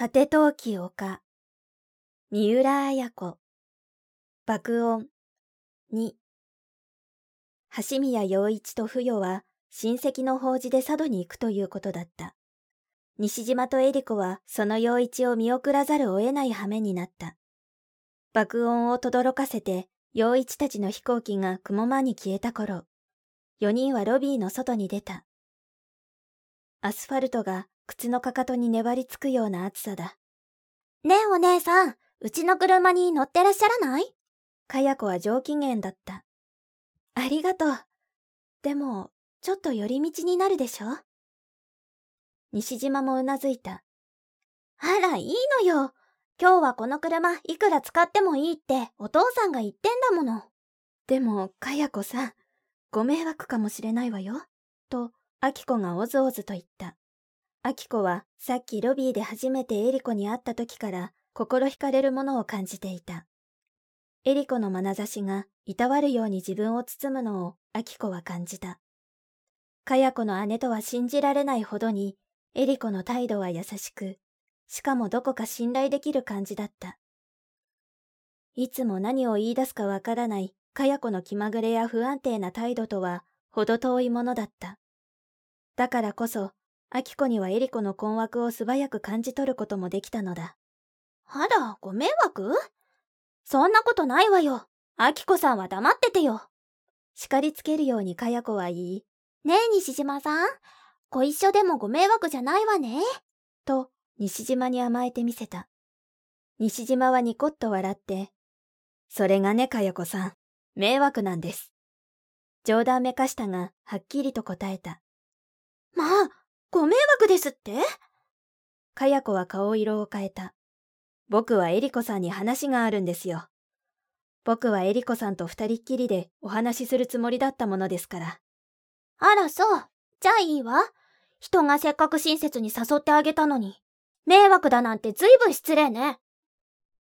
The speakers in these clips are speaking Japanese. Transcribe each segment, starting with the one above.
果て陶器丘三浦綾子爆音2橋宮陽一と不与は親戚の法事で佐渡に行くということだった。西島とエリコはその陽一を見送らざるを得ない羽目になった。爆音を轟かせて陽一たちの飛行機が雲間に消えた頃、4人はロビーの外に出た。アスファルトが靴のかかとに粘りつくような暑さだ。ねえお姉さん、うちの車に乗ってらっしゃらない？かや子は上機嫌だった。ありがとう。でも、ちょっと寄り道になるでしょ？西島もうなずいた。あら、いいのよ。今日はこの車いくら使ってもいいってお父さんが言ってんだもの。でも、かや子さん、ご迷惑かもしれないわよ。と、あきこがおずおずと言った。あきこはさっきロビーで初めてエリコに会った時から心惹かれるものを感じていた。エリコの眼差しがいたわるように自分を包むのをアキコは感じた。かや子の姉とは信じられないほどに、エリコの態度は優しく、しかもどこか信頼できる感じだった。いつも何を言い出すかわからないかや子の気まぐれや不安定な態度とは程遠いものだった。だからこそ、アキコにはエリコの困惑を素早く感じ取ることもできたのだ。あら、ご迷惑？そんなことないわよ。アキコさんは黙っててよ。叱りつけるようにかや子は言い、ねえ西島さん、ご一緒でもご迷惑じゃないわね。と、西島に甘えてみせた。西島はニコッと笑って、それがねかや子さん、迷惑なんです。冗談めかしたが、はっきりと答えた。まあ、ご迷惑ですって？かや子は顔色を変えた。僕はエリコさんに話があるんですよ。僕はエリコさんと二人っきりでお話しするつもりだったものですから。あらそう。じゃあいいわ。人がせっかく親切に誘ってあげたのに。迷惑だなんてずいぶん失礼ね。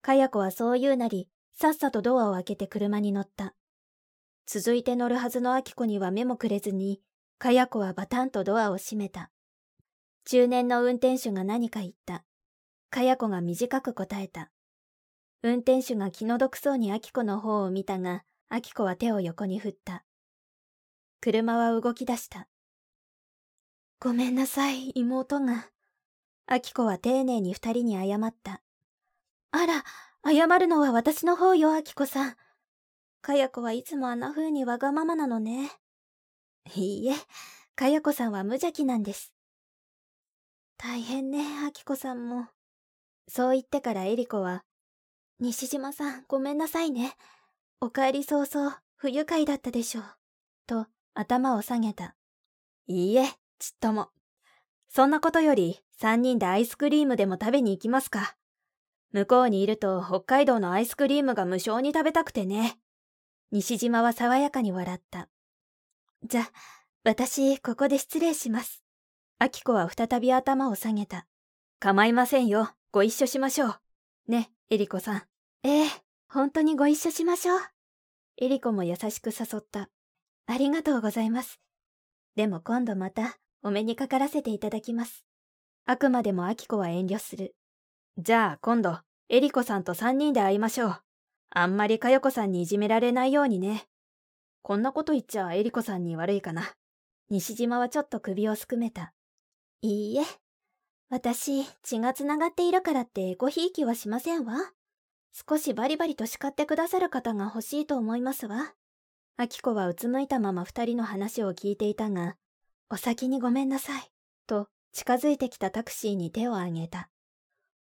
かや子はそう言うなり、さっさとドアを開けて車に乗った。続いて乗るはずのアキコには目もくれずに、かや子はバタンとドアを閉めた。中年の運転手が何か言った。かや子が短く答えた。運転手が気の毒そうにアキコの方を見たが、アキコは手を横に振った。車は動き出した。ごめんなさい、妹が。アキコは丁寧に二人に謝った。あら、謝るのは私の方よ、アキコさん。かや子はいつもあんな風にわがままなのね。いいえ、かや子さんは無邪気なんです。大変ね、アキコさんも。そう言ってからエリコは、西島さん、ごめんなさいね。お帰り早々、不愉快だったでしょう。と、頭を下げた。いいえ、ちっとも。そんなことより、三人でアイスクリームでも食べに行きますか。向こうにいると北海道のアイスクリームが無償に食べたくてね。西島は爽やかに笑った。じゃ、私、ここで失礼します。アキコは再び頭を下げた。構いませんよ。ご一緒しましょう。ね、エリコさん。ええ、本当にご一緒しましょう。エリコも優しく誘った。ありがとうございます。でも今度またお目にかからせていただきます。あくまでもアキコは遠慮する。じゃあ今度、エリコさんと三人で会いましょう。あんまりかよこさんにいじめられないようにね。こんなこと言っちゃエリコさんに悪いかな。西島はちょっと首をすくめた。いいえ、私、血がつながっているからってごひいきはしませんわ。少しバリバリと叱ってくださる方が欲しいと思いますわ。アキコはうつむいたまま二人の話を聞いていたが、お先にごめんなさい、と近づいてきたタクシーに手を挙げた。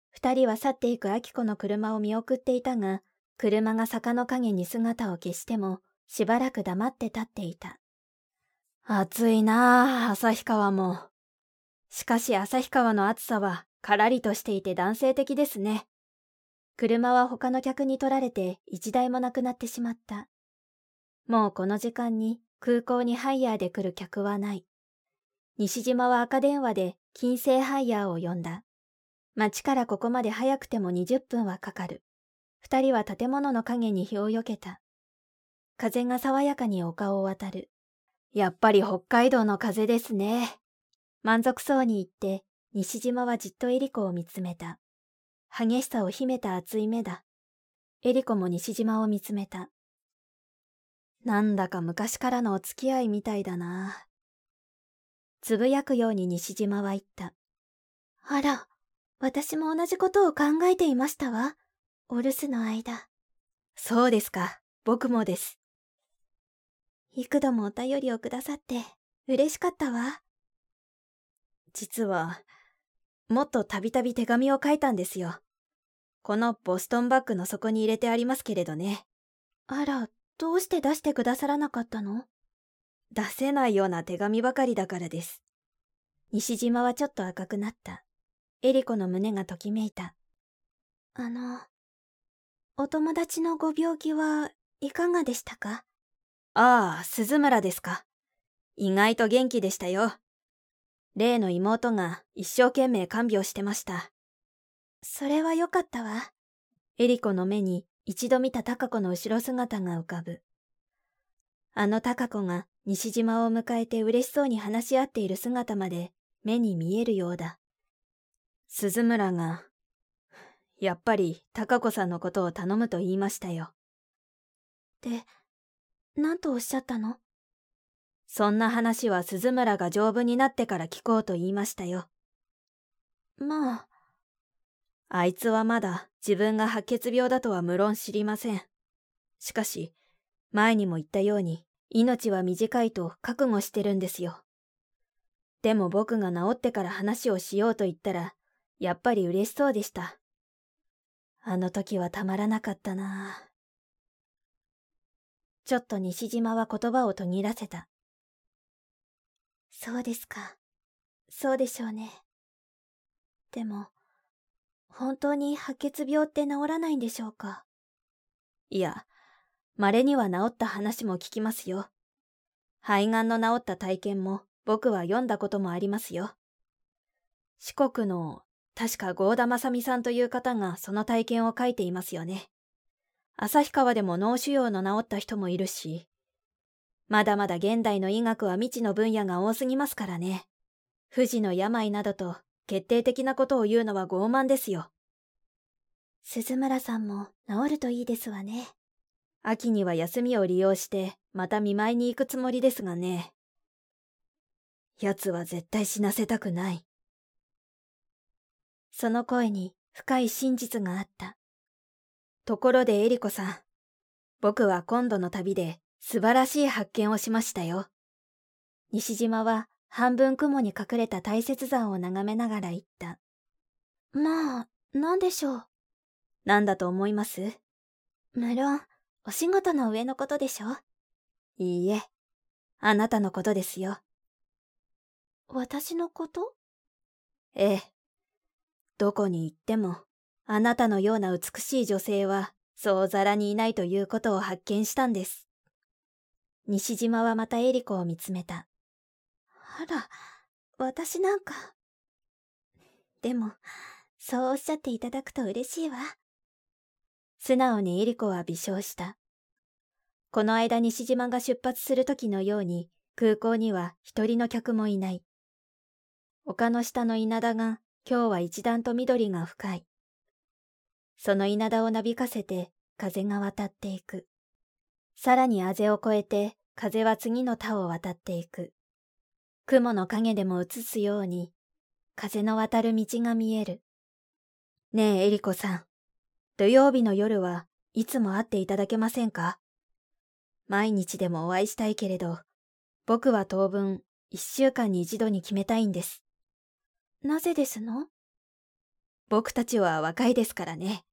二人は去っていくアキコの車を見送っていたが、車が坂の影に姿を消しても、しばらく黙って立っていた。暑いなあ、旭川も。しかし旭川の暑さはからりとしていて男性的ですね。車は他の客に取られて一台もなくなってしまった。もうこの時間に空港にハイヤーで来る客はない。西島は赤電話で金星ハイヤーを呼んだ。街からここまで早くても20分はかかる。二人は建物の影に日をよけた。風が爽やかに丘を渡る。やっぱり北海道の風ですね。満足そうに言って、西島はじっとエリコを見つめた。激しさを秘めた熱い目だ。エリコも西島を見つめた。なんだか昔からのお付き合いみたいだな。つぶやくように西島は言った。あら、私も同じことを考えていましたわ。お留守の間。そうですか。僕もです。幾度もお便りをくださって嬉しかったわ。実は、もっとたびたび手紙を書いたんですよ。このボストンバッグの底に入れてありますけれどね。あら、どうして出してくださらなかったの？出せないような手紙ばかりだからです。西島はちょっと赤くなった。エリコの胸がときめいた。あの、お友達のご病気はいかがでしたか？ああ、鈴村ですか。意外と元気でしたよ。例の妹が一生懸命看病してました。それはよかったわ。エリコの目に一度見たタカ子の後ろ姿が浮かぶ。あのタカ子が西島を迎えて嬉しそうに話し合っている姿まで目に見えるようだ。鈴村が、やっぱりタカ子さんのことを頼むと言いましたよ。で、何とおっしゃったの？そんな話は鈴村が丈夫になってから聞こうと言いましたよ。まあ、あいつはまだ自分が白血病だとは無論知りません。しかし、前にも言ったように、命は短いと覚悟してるんですよ。でも僕が治ってから話をしようと言ったら、やっぱり嬉しそうでした。あの時はたまらなかったなちょっと西島は言葉を途切らせた。そうですか。そうでしょうね。でも、本当に白血病って治らないんでしょうか？いや、稀には治った話も聞きますよ。肺がんの治った体験も僕は読んだこともありますよ。四国の、確か郷田正美さんという方がその体験を書いていますよね。旭川でも脳腫瘍の治った人もいるし、まだまだ現代の医学は未知の分野が多すぎますからね。不治の病などと決定的なことを言うのは傲慢ですよ。鈴村さんも治るといいですわね。秋には休みを利用して、また見舞いに行くつもりですがね。奴は絶対死なせたくない。その声に深い真実があった。ところでエリコさん、僕は今度の旅で素晴らしい発見をしましたよ。西島は半分雲に隠れた大雪山を眺めながら言った。まあ、何でしょう？何だと思います？無論、お仕事の上のことでしょ？いいえ、あなたのことですよ。私のこと？ええ。どこに行っても、あなたのような美しい女性は、そうざらにいないということを発見したんです。西島はまたエリコを見つめた。あら、私なんか。でも、そうおっしゃっていただくと嬉しいわ。素直にエリコは微笑した。この間西島が出発する時のように空港には一人の客もいない。丘の下の稲田が今日は一段と緑が深い。その稲田をなびかせて風が渡っていく。さらにあぜを越えて風は次の田を渡っていく。雲の影でも映すように、風の渡る道が見える。ねえ、エリコさん。土曜日の夜はいつも会っていただけませんか？毎日でもお会いしたいけれど、僕は当分一週間に一度に決めたいんです。なぜですの？僕たちは若いですからね。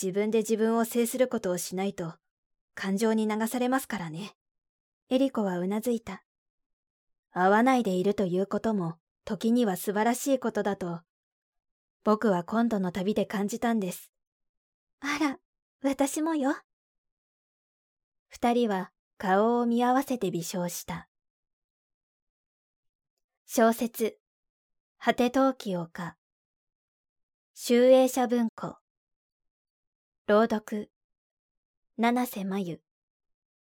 自分で自分を制することをしないと、感情に流されますからね。エリコはうなずいた。会わないでいるということも時には素晴らしいことだと、僕は今度の旅で感じたんです。あら、私もよ。二人は顔を見合わせて微笑した。小説、果て陶器丘、集英社文庫、朗読、七瀬真由。